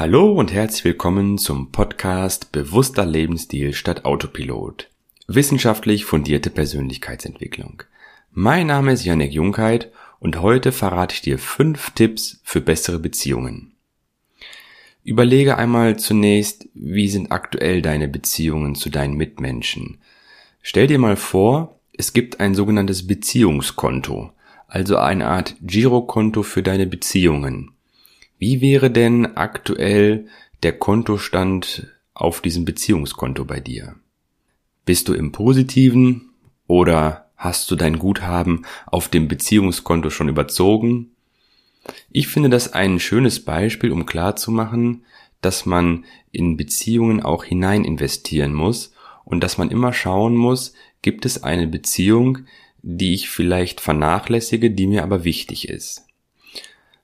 Hallo und herzlich willkommen zum Podcast Bewusster Lebensstil statt Autopilot. Wissenschaftlich fundierte Persönlichkeitsentwicklung. Mein Name ist Janek Jungheit und heute verrate ich dir fünf Tipps für bessere Beziehungen. Überlege einmal zunächst, wie sind aktuell deine Beziehungen zu deinen Mitmenschen. Stell dir mal vor, es gibt ein sogenanntes Beziehungskonto, also eine Art Girokonto für deine Beziehungen. Wie wäre denn aktuell der Kontostand auf diesem Beziehungskonto bei dir? Bist du im positiven oder hast du dein Guthaben auf dem Beziehungskonto schon überzogen? Ich finde das ein schönes Beispiel, um klarzumachen, dass man in Beziehungen auch hinein investieren muss und dass man immer schauen muss, gibt es eine Beziehung, die ich vielleicht vernachlässige, die mir aber wichtig ist.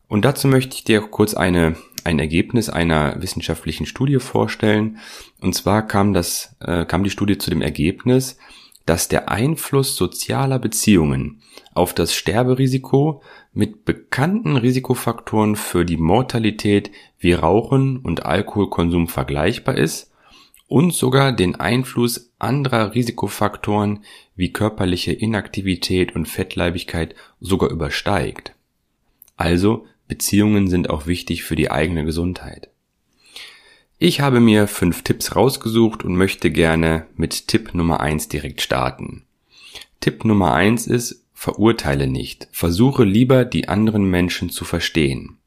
Und dazu möchte ich dir kurz eine, ein Ergebnis einer wissenschaftlichen Studie vorstellen. Und zwar kam das, äh, kam die Studie zu dem Ergebnis, dass der Einfluss sozialer Beziehungen auf das Sterberisiko mit bekannten Risikofaktoren für die Mortalität wie Rauchen und Alkoholkonsum vergleichbar ist und sogar den Einfluss anderer Risikofaktoren wie körperliche Inaktivität und Fettleibigkeit sogar übersteigt. Also Beziehungen sind auch wichtig für die eigene Gesundheit. Ich habe mir fünf Tipps rausgesucht und möchte gerne mit Tipp Nummer eins direkt starten. Tipp Nummer eins ist, verurteile nicht, versuche lieber die anderen Menschen zu verstehen.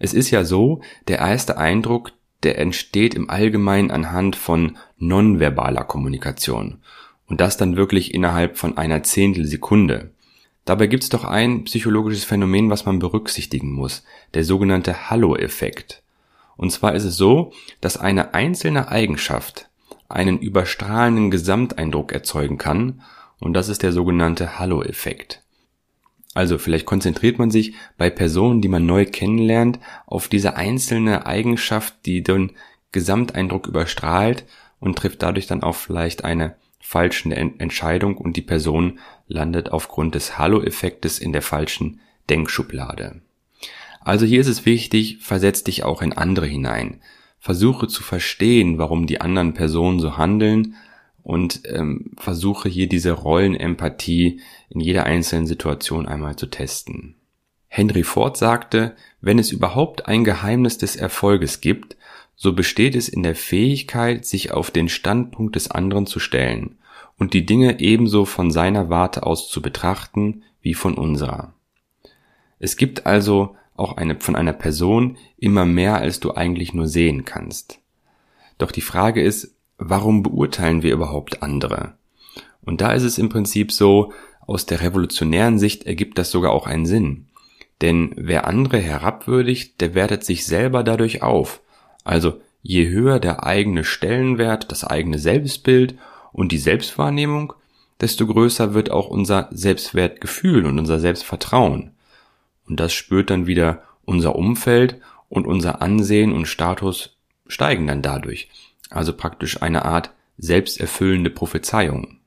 Es ist ja so, der erste Eindruck, der entsteht im Allgemeinen anhand von nonverbaler Kommunikation. Und das dann wirklich innerhalb von einer Zehntelsekunde. Dabei gibt es doch ein psychologisches Phänomen, was man berücksichtigen muss, der sogenannte Hallo-Effekt. Und zwar ist es so, dass eine einzelne Eigenschaft einen überstrahlenden Gesamteindruck erzeugen kann, und das ist der sogenannte Hallo-Effekt. Also vielleicht konzentriert man sich bei Personen, die man neu kennenlernt, auf diese einzelne Eigenschaft, die den Gesamteindruck überstrahlt und trifft dadurch dann auch vielleicht eine falschen Entscheidung und die Person landet aufgrund des Hallo-Effektes in der falschen Denkschublade. Also hier ist es wichtig, versetz dich auch in andere hinein. Versuche zu verstehen, warum die anderen Personen so handeln und ähm, versuche hier diese Rollenempathie in jeder einzelnen Situation einmal zu testen. Henry Ford sagte, wenn es überhaupt ein Geheimnis des Erfolges gibt, so besteht es in der Fähigkeit, sich auf den Standpunkt des anderen zu stellen und die Dinge ebenso von seiner Warte aus zu betrachten wie von unserer. Es gibt also auch eine, von einer Person immer mehr, als du eigentlich nur sehen kannst. Doch die Frage ist, warum beurteilen wir überhaupt andere? Und da ist es im Prinzip so, aus der revolutionären Sicht ergibt das sogar auch einen Sinn. Denn wer andere herabwürdigt, der wertet sich selber dadurch auf. Also je höher der eigene Stellenwert, das eigene Selbstbild und die Selbstwahrnehmung, desto größer wird auch unser Selbstwertgefühl und unser Selbstvertrauen. Und das spürt dann wieder unser Umfeld und unser Ansehen und Status steigen dann dadurch. Also praktisch eine Art selbsterfüllende Prophezeiung.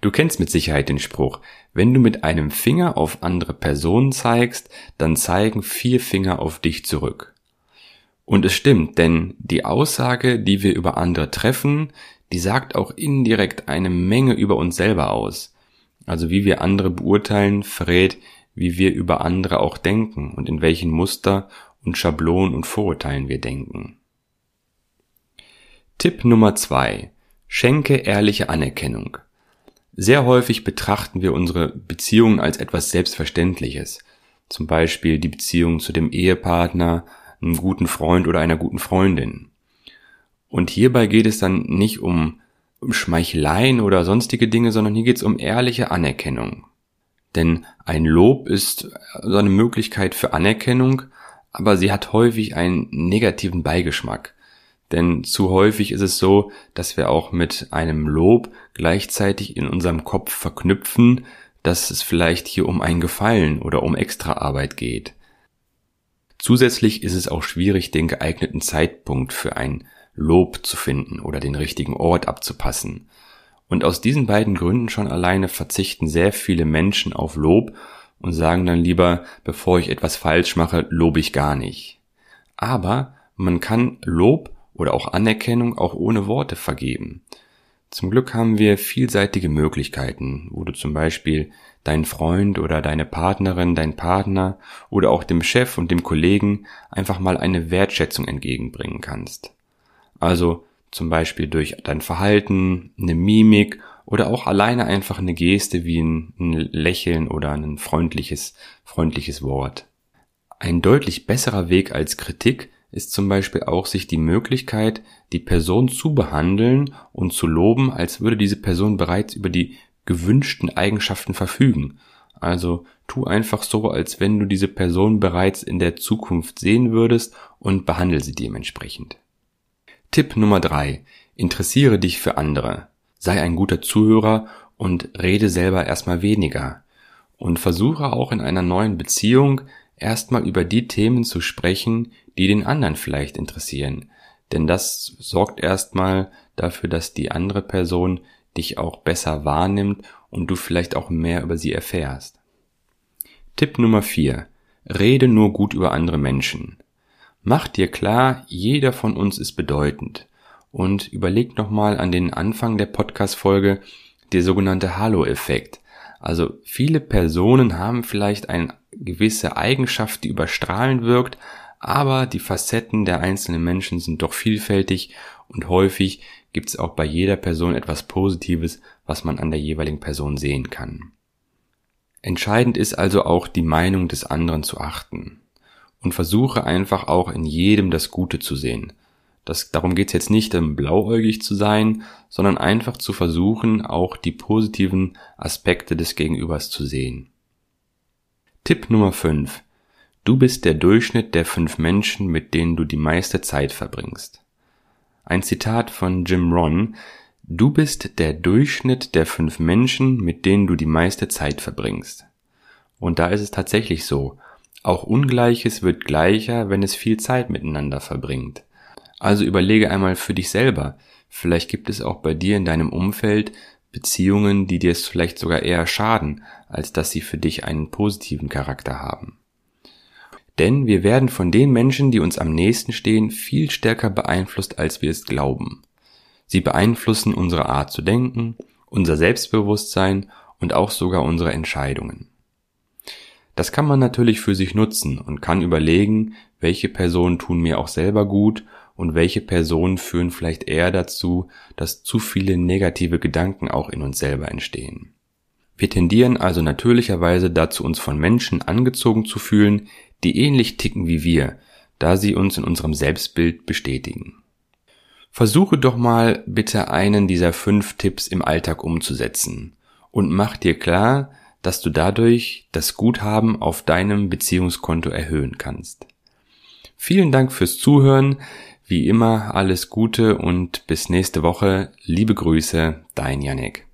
Du kennst mit Sicherheit den Spruch, wenn du mit einem Finger auf andere Personen zeigst, dann zeigen vier Finger auf dich zurück. Und es stimmt, denn die Aussage, die wir über andere treffen, die sagt auch indirekt eine Menge über uns selber aus. Also wie wir andere beurteilen, verrät, wie wir über andere auch denken und in welchen Muster und Schablonen und Vorurteilen wir denken. Tipp Nummer zwei: Schenke ehrliche Anerkennung. Sehr häufig betrachten wir unsere Beziehungen als etwas Selbstverständliches. Zum Beispiel die Beziehung zu dem Ehepartner, einem guten Freund oder einer guten Freundin. Und hierbei geht es dann nicht um, Schmeicheleien oder sonstige Dinge, sondern hier geht es um ehrliche Anerkennung. Denn ein Lob ist so eine Möglichkeit für Anerkennung, aber sie hat häufig einen negativen Beigeschmack. Denn zu häufig ist es so, dass wir auch mit einem Lob gleichzeitig in unserem Kopf verknüpfen, dass es vielleicht hier um ein Gefallen oder um Extraarbeit geht. Zusätzlich ist es auch schwierig, den geeigneten Zeitpunkt für ein Lob zu finden oder den richtigen Ort abzupassen. Und aus diesen beiden Gründen schon alleine verzichten sehr viele Menschen auf Lob und sagen dann lieber, bevor ich etwas falsch mache, lobe ich gar nicht. Aber Man kann Lob oder auch Anerkennung auch ohne Worte vergeben. Zum Glück haben wir vielseitige Möglichkeiten, wo du zum Beispiel deinen Freund oder deine Partnerin, dein Partner oder auch dem Chef und dem Kollegen einfach mal eine Wertschätzung entgegenbringen kannst. Also zum Beispiel durch dein Verhalten, eine Mimik oder auch alleine einfach eine Geste wie ein, ein Lächeln oder ein freundliches, freundliches Wort. Ein deutlich besserer Weg als Kritik ist zum Beispiel auch sich die Möglichkeit, die Person zu behandeln und zu loben, als würde diese Person bereits über die gewünschten Eigenschaften verfügen. Also tu einfach so, als wenn du diese Person bereits in der Zukunft sehen würdest und behandle sie dementsprechend. Tipp Nummer drei: Interessiere dich für andere. Sei ein guter Zuhörer und rede selber erstmal weniger. Und versuche auch in einer neuen Beziehung erstmal über die Themen zu sprechen, die den anderen vielleicht interessieren. Denn das sorgt erstmal dafür, dass die andere Person dich auch besser wahrnimmt und du vielleicht auch mehr über sie erfährst. Tipp Nummer 4. Rede nur gut über andere Menschen. Mach dir klar, jeder von uns ist bedeutend. Und überleg nochmal an den Anfang der Podcast-Folge, der sogenannte Halo-Effekt. Also viele Personen haben vielleicht eine gewisse Eigenschaft, die überstrahlend wirkt, aber die Facetten der einzelnen Menschen sind doch vielfältig und häufig gibt es auch bei jeder Person etwas Positives, was man an der jeweiligen Person sehen kann. Entscheidend ist also auch die Meinung des anderen zu achten und versuche einfach auch in jedem das Gute zu sehen. Das, darum geht es jetzt nicht, um blauäugig zu sein, sondern einfach zu versuchen, auch die positiven Aspekte des Gegenübers zu sehen. Tipp Nummer 5. Du bist der Durchschnitt der fünf Menschen, mit denen du die meiste Zeit verbringst. Ein Zitat von Jim Ron. Du bist der Durchschnitt der fünf Menschen, mit denen du die meiste Zeit verbringst. Und da ist es tatsächlich so. Auch Ungleiches wird gleicher, wenn es viel Zeit miteinander verbringt. Also überlege einmal für dich selber. Vielleicht gibt es auch bei dir in deinem Umfeld Beziehungen, die dir es vielleicht sogar eher schaden, als dass sie für dich einen positiven Charakter haben. Denn wir werden von den Menschen, die uns am nächsten stehen, viel stärker beeinflusst, als wir es glauben. Sie beeinflussen unsere Art zu denken, unser Selbstbewusstsein und auch sogar unsere Entscheidungen. Das kann man natürlich für sich nutzen und kann überlegen, welche Personen tun mir auch selber gut und welche Personen führen vielleicht eher dazu, dass zu viele negative Gedanken auch in uns selber entstehen. Wir tendieren also natürlicherweise dazu, uns von Menschen angezogen zu fühlen, die ähnlich ticken wie wir, da sie uns in unserem Selbstbild bestätigen. Versuche doch mal bitte einen dieser fünf Tipps im Alltag umzusetzen und mach dir klar, dass du dadurch das Guthaben auf deinem Beziehungskonto erhöhen kannst. Vielen Dank fürs Zuhören. Wie immer alles Gute und bis nächste Woche. Liebe Grüße, dein Janik.